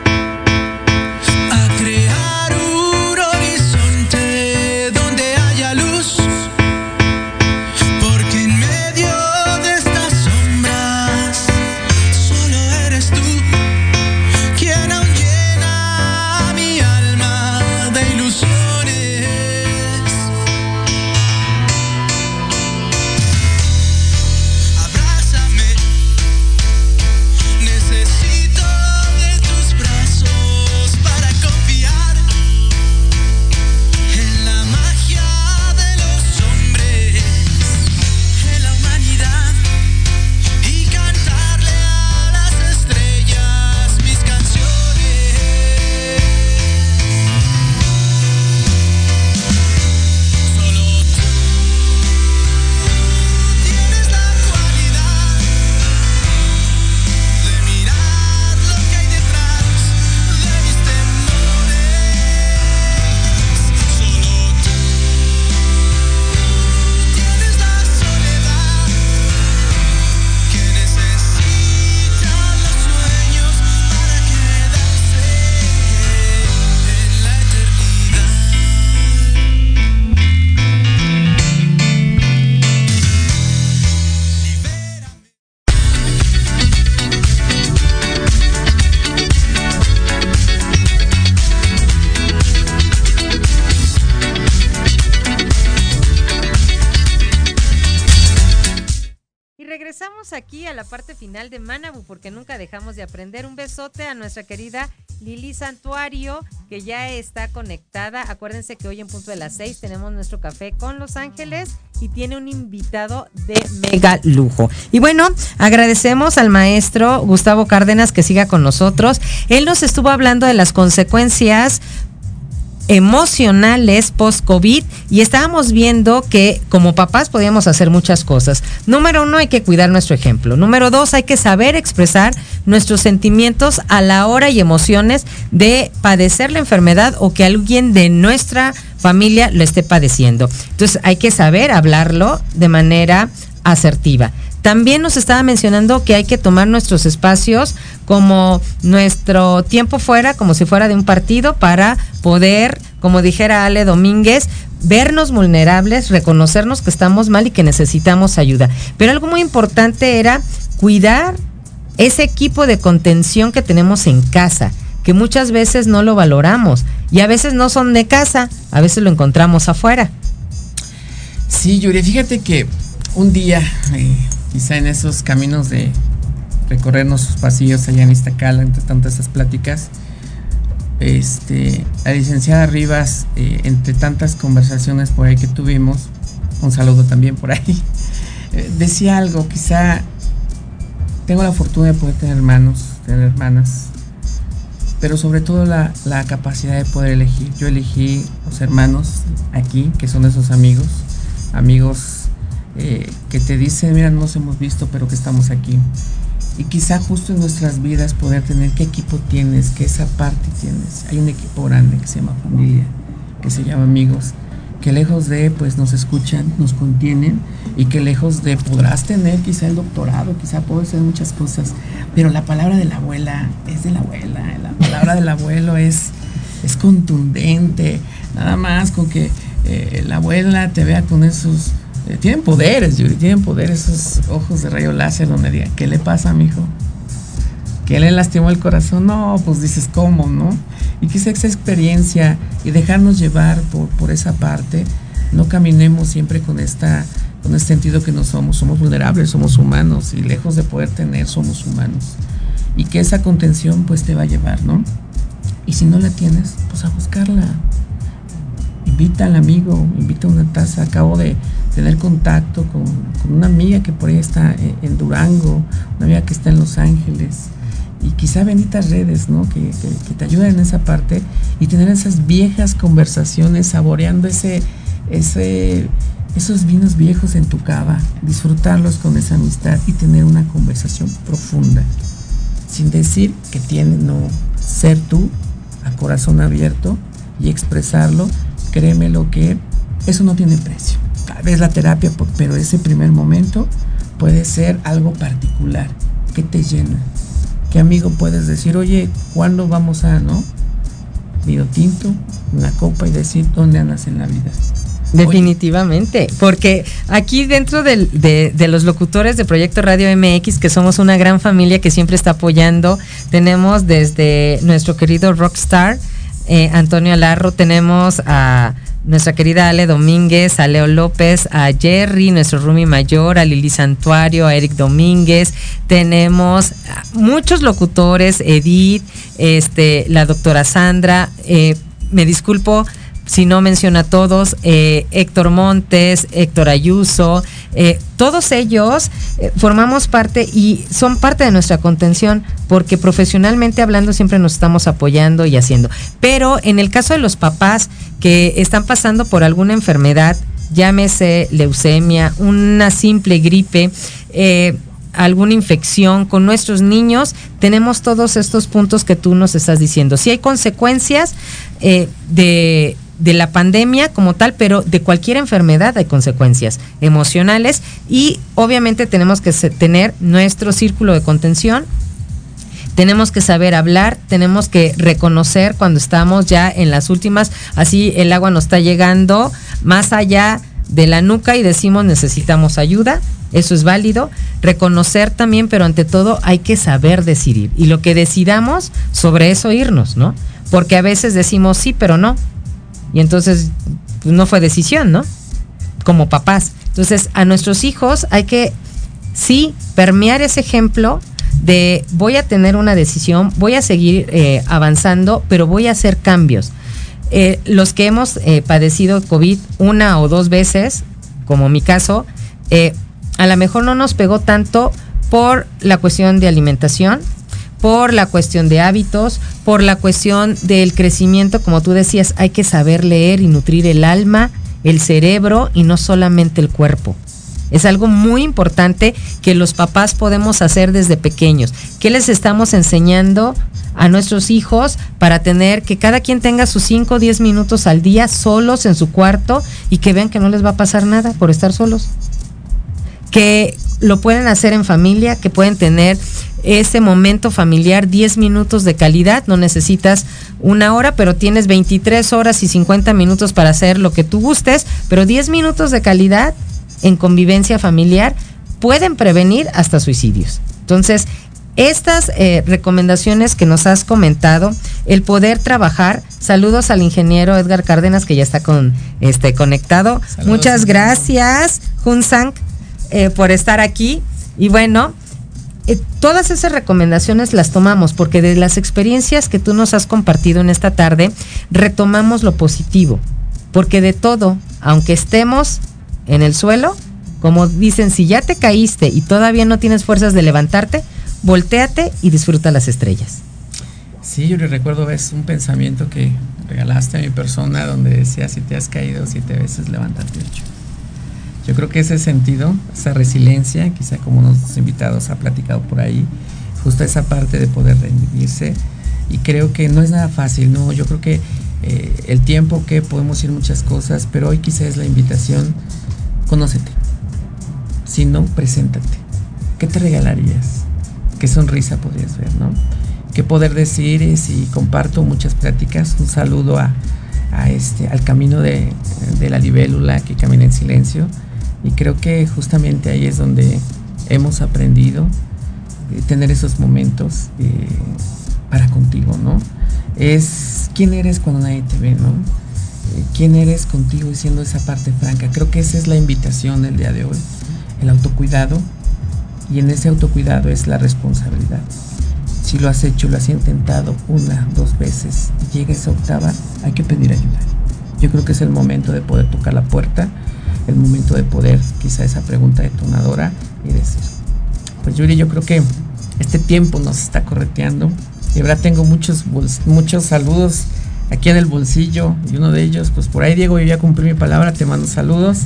Speaker 2: De Manabu porque nunca dejamos de aprender. Un besote a nuestra querida Lili Santuario que ya está conectada. Acuérdense que hoy en punto de las seis tenemos nuestro café con Los Ángeles y tiene un invitado de mega lujo. Y bueno, agradecemos al maestro Gustavo Cárdenas que siga con nosotros. Él nos estuvo hablando de las consecuencias emocionales post-COVID y estábamos viendo que como papás podíamos hacer muchas cosas. Número uno, hay que cuidar nuestro ejemplo. Número dos, hay que saber expresar nuestros sentimientos a la hora y emociones de padecer la enfermedad o que alguien de nuestra familia lo esté padeciendo. Entonces hay que saber hablarlo de manera asertiva. También nos estaba mencionando que hay que tomar nuestros espacios como nuestro tiempo fuera, como si fuera de un partido, para poder, como dijera Ale Domínguez, vernos vulnerables, reconocernos que estamos mal y que necesitamos ayuda. Pero algo muy importante era cuidar ese equipo de contención que tenemos en casa, que muchas veces no lo valoramos y a veces no son de casa, a veces lo encontramos afuera.
Speaker 3: Sí, Yuri, fíjate que un día, eh, quizá en esos caminos de recorrernos sus pasillos allá en Iztacala, entre tantas esas pláticas, este, la licenciada Rivas, eh, entre tantas conversaciones por ahí que tuvimos, un saludo también por ahí, eh, decía algo, quizá tengo la fortuna de poder tener hermanos, tener hermanas, pero sobre todo la, la capacidad de poder elegir. Yo elegí los hermanos aquí, que son esos amigos, amigos eh, que te dice, mira, no nos hemos visto, pero que estamos aquí. Y quizá justo en nuestras vidas poder tener qué equipo tienes, qué esa parte tienes. Hay un equipo grande que se llama familia, que se llama amigos, que lejos de, pues nos escuchan, nos contienen y que lejos de podrás tener quizá el doctorado, quizá puedes hacer muchas cosas, pero la palabra de la abuela es de la abuela, la palabra del abuelo es, es contundente, nada más con que eh, la abuela te vea con esos tienen poderes, Yuri, tienen poderes esos ojos de rayo láser donde digan, ¿qué le pasa a mi hijo? ¿Qué le lastimó el corazón? No, pues dices, ¿cómo, no? Y quizá esa experiencia y dejarnos llevar por, por esa parte, no caminemos siempre con esta con este sentido que no somos, somos vulnerables, somos humanos y lejos de poder tener, somos humanos. Y que esa contención pues te va a llevar, ¿no? Y si no la tienes, pues a buscarla. Invita al amigo, invita una taza. Acabo de, tener contacto con, una amiga que por ahí está en, Durango, una amiga que está en Los Ángeles, y quizá benditas redes, ¿no? Que, te ayuden en esa parte y tener esas viejas conversaciones, saboreando ese, ese, esos vinos viejos en tu cava, disfrutarlos con esa amistad y tener una conversación profunda, sin decir que tiene no ser tú a corazón abierto y expresarlo, créeme lo que eso no tiene precio tal vez la terapia, pero ese primer momento puede ser algo particular que te llena. ¿Qué amigo puedes decir, oye, ¿cuándo vamos a, no? Vino tinto, una copa y decir dónde andas en la vida?
Speaker 2: Definitivamente, porque aquí dentro de, los locutores de Proyecto Radio MX, que somos una gran familia que siempre está apoyando, tenemos desde nuestro querido rockstar eh, Antonio Alarro, tenemos a nuestra querida Ale Domínguez, a Leo López, a Jerry, nuestro Rumi Mayor, a Lili Santuario, a Eric Domínguez. Tenemos muchos locutores, Edith, este, la doctora Sandra. Eh, me disculpo si no menciona a todos, eh, Héctor Montes, Héctor Ayuso, eh, todos ellos eh, formamos parte y son parte de nuestra contención porque profesionalmente hablando siempre nos estamos apoyando y haciendo. Pero en el caso de los papás que están pasando por alguna enfermedad, llámese leucemia, una simple gripe, alguna infección con nuestros niños, tenemos todos estos puntos que tú nos estás diciendo. Si hay consecuencias de de la pandemia como tal, pero de cualquier enfermedad hay consecuencias emocionales y obviamente tenemos que tener nuestro círculo de contención. Tenemos que saber hablar, tenemos que reconocer cuando estamos ya en las últimas, así el agua nos está llegando más allá de la nuca y decimos necesitamos ayuda, eso es válido. Reconocer también, pero ante todo hay que saber decidir. Y lo que decidamos, sobre eso irnos, ¿no? Porque a veces decimos sí, pero no. Y entonces pues, no fue decisión, ¿no? Como papás. Entonces a nuestros hijos hay que sí permear ese ejemplo de voy a tener una decisión, voy a seguir eh, avanzando, pero voy a hacer cambios. Eh, los que hemos eh, padecido COVID una o dos veces, como mi caso, a lo mejor no nos pegó tanto por la cuestión de alimentación, por la cuestión de hábitos, por la cuestión del crecimiento, como tú decías, hay que saber leer y nutrir el alma, el cerebro y no solamente el cuerpo. Es algo muy importante que los papás podemos hacer desde pequeños. ¿Qué les estamos enseñando a nuestros hijos para tener que cada quien tenga sus 5 o 10 minutos al día solos en su cuarto y que vean que no les va a pasar nada por estar solos? Que lo pueden hacer en familia, que pueden tener ese momento familiar, 10 minutos de calidad, no necesitas una hora, pero tienes 23 horas y 50 minutos para hacer lo que tú gustes, pero 10 minutos de calidad en convivencia familiar pueden prevenir hasta suicidios. Entonces, estas eh, recomendaciones que nos has comentado, el poder trabajar, saludos al ingeniero Edgar Cárdenas que ya está con este conectado. Muchas gracias, Hunsang, eh, por estar aquí. Y bueno, eh, todas esas recomendaciones las tomamos porque de las experiencias que tú nos has compartido en esta tarde, retomamos lo positivo. Porque de todo, aunque estemos en el suelo, como dicen, si ya te caíste y todavía no tienes fuerzas de levantarte, volteate y disfruta las estrellas.
Speaker 3: Sí, yo le recuerdo, es un pensamiento que regalaste a mi persona donde decía, si te has caído siete veces, levántate ocho. Yo creo que ese sentido, esa resiliencia, quizá como unos invitados ha platicado por ahí, justo esa parte de poder rendirse, y creo que no es nada fácil, ¿no? Yo creo que eh, el tiempo que podemos ir muchas cosas, pero hoy quizá es la invitación Conócete. Si no, preséntate. ¿Qué te regalarías? ¿Qué sonrisa podrías ver, no? ¿Qué poder decir? Y comparto muchas prácticas. Un saludo a, este, al camino de, la libélula que camina en silencio. Y creo que justamente ahí es donde hemos aprendido eh, tener esos momentos eh, para contigo, ¿no? Es quién eres cuando nadie te ve, ¿no? quién eres contigo y siendo esa parte franca. Creo que esa es la invitación del día de hoy, el autocuidado. Y en ese autocuidado es la responsabilidad. Si lo has hecho, lo has intentado una, dos veces y llega esa octava, hay que pedir ayuda. Yo creo que es el momento de poder tocar la puerta, el momento de poder, quizá esa pregunta detonadora y decir, pues Yuri, yo creo que este tiempo nos está correteando. Y ahora tengo muchos, muchos saludos aquí en el bolsillo y uno de ellos, pues por ahí Diego, yo ya cumplí mi palabra, te mando saludos.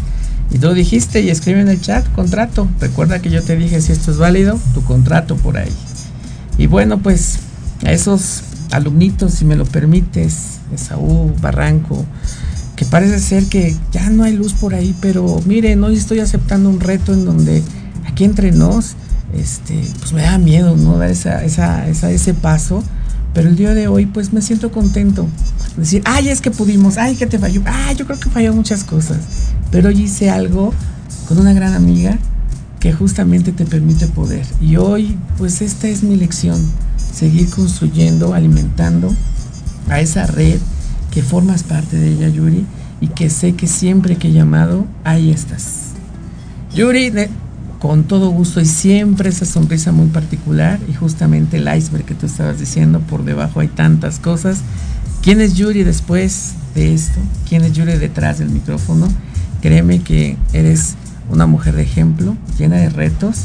Speaker 3: Y tú dijiste y escribe en el chat, contrato. Recuerda que yo te dije si esto es válido, tu contrato por ahí. Y bueno, pues a esos alumnitos, si me lo permites, Esaú, Barranco, que parece ser que ya no hay luz por ahí, pero miren, hoy estoy aceptando un reto en donde aquí entre nos, este, pues me da miedo, ¿no? Dar esa, esa, ese paso pero el día de hoy, pues me siento contento. Decir, ay, es que pudimos, ay, que te falló, ay, yo creo que falló muchas cosas. Pero hoy hice algo con una gran amiga que justamente te permite poder. Y hoy, pues esta es mi lección, seguir construyendo, alimentando a esa red que formas parte de ella, Yuri, y que sé que siempre que he llamado, ahí estás. Yuri, con todo gusto y siempre esa sonrisa muy particular y justamente el iceberg que tú estabas diciendo, por debajo hay tantas cosas. ¿Quién es Yuri después de esto? ¿Quién es Yuri detrás del micrófono? Créeme que eres una mujer de ejemplo, llena de retos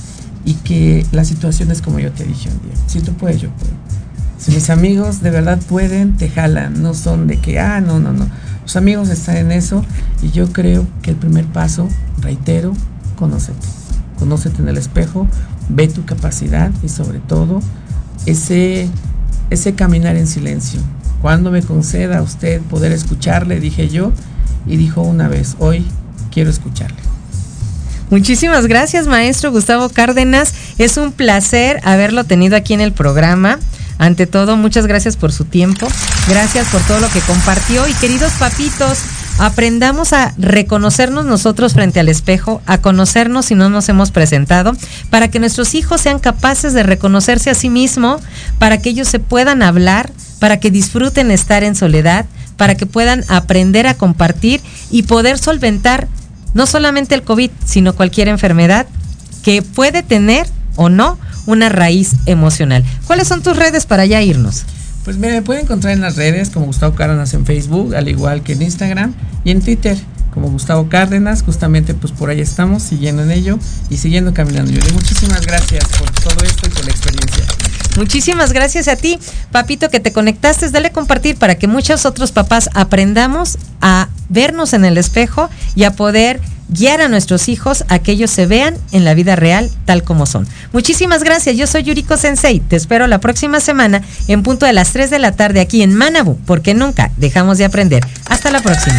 Speaker 3: y que la situación es como yo te dije un día. Si tú puedes, yo puedo. Si mis amigos de verdad pueden, te jalan, no son de que, ah, no, no, no. Los amigos están en eso y yo creo que el primer paso, reitero, conócete conócete en el espejo, ve tu capacidad y sobre todo ese, ese caminar en silencio. Cuando me conceda usted poder escucharle, dije yo, y dijo una vez, hoy quiero escucharle.
Speaker 2: Muchísimas gracias, maestro Gustavo Cárdenas. Es un placer haberlo tenido aquí en el programa. Ante todo, muchas gracias por su tiempo. Gracias por todo lo que compartió. Y queridos papitos, aprendamos a reconocernos nosotros frente al espejo, a conocernos si no nos hemos presentado, para que nuestros hijos sean capaces de reconocerse a sí mismos, para que ellos se puedan hablar, para que disfruten estar en soledad, para que puedan aprender a compartir y poder solventar no solamente el COVID, sino cualquier enfermedad que puede tener o no una raíz emocional. ¿Cuáles son tus redes para ya irnos?
Speaker 3: Pues mira, me pueden encontrar en las redes como Gustavo Cárdenas en Facebook, al igual que en Instagram y en Twitter como Gustavo Cárdenas, justamente pues por ahí estamos siguiendo en ello y siguiendo caminando. Yo muchísimas gracias por todo esto y por la experiencia.
Speaker 2: Muchísimas gracias a ti, papito, que te conectaste. Dale compartir para que muchos otros papás aprendamos a vernos en el espejo y a poder guiar a nuestros hijos a que ellos se vean en la vida real tal como son. Muchísimas gracias. Yo soy Yuriko Sensei. Te espero la próxima semana en punto de las 3 de la tarde aquí en Manabu, porque nunca dejamos de aprender. Hasta la próxima.